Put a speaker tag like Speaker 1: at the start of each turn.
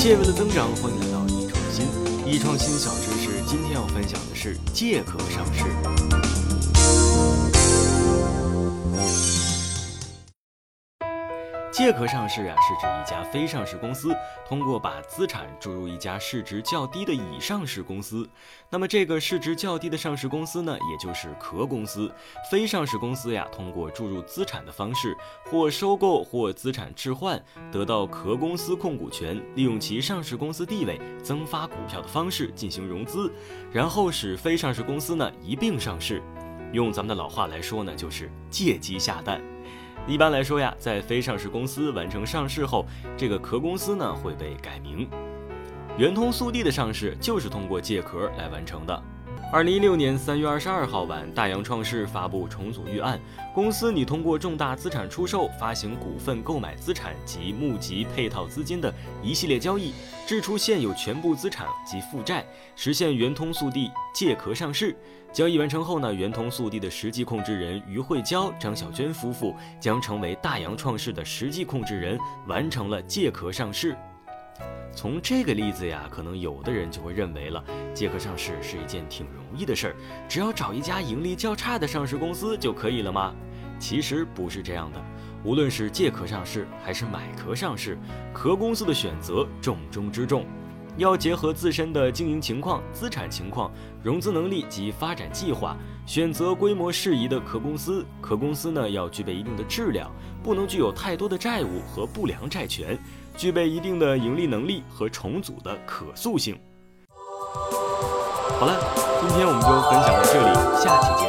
Speaker 1: 切为了增长，欢迎来到易创新。易创新小知识，今天要分享的是借壳上市。借壳上市啊，是指一家非上市公司通过把资产注入一家市值较低的已上市公司。那么这个市值较低的上市公司呢，也就是壳公司。非上市公司呀，通过注入资产的方式，或收购或资产置换，得到壳公司控股权，利用其上市公司地位增发股票的方式进行融资，然后使非上市公司呢一并上市。用咱们的老话来说呢，就是借鸡下蛋。一般来说呀，在非上市公司完成上市后，这个壳公司呢会被改名。圆通速递的上市就是通过借壳来完成的。二零一六年三月二十二号晚，大洋创世发布重组预案，公司拟通过重大资产出售、发行股份、购买资产及募集配套资金的一系列交易，支出现有全部资产及负债，实现圆通速递借壳上市。交易完成后呢，圆通速递的实际控制人于慧娇、张小娟夫妇将成为大洋创世的实际控制人，完成了借壳上市。从这个例子呀，可能有的人就会认为了，借壳上市是一件挺容易的事儿，只要找一家盈利较差的上市公司就可以了吗？其实不是这样的，无论是借壳上市还是买壳上市，壳公司的选择重中之重，要结合自身的经营情况、资产情况、融资能力及发展计划，选择规模适宜的壳公司。壳公司呢，要具备一定的质量，不能具有太多的债务和不良债权。具备一定的盈利能力和重组的可塑性。好了，今天我们就分享到这里，下期见。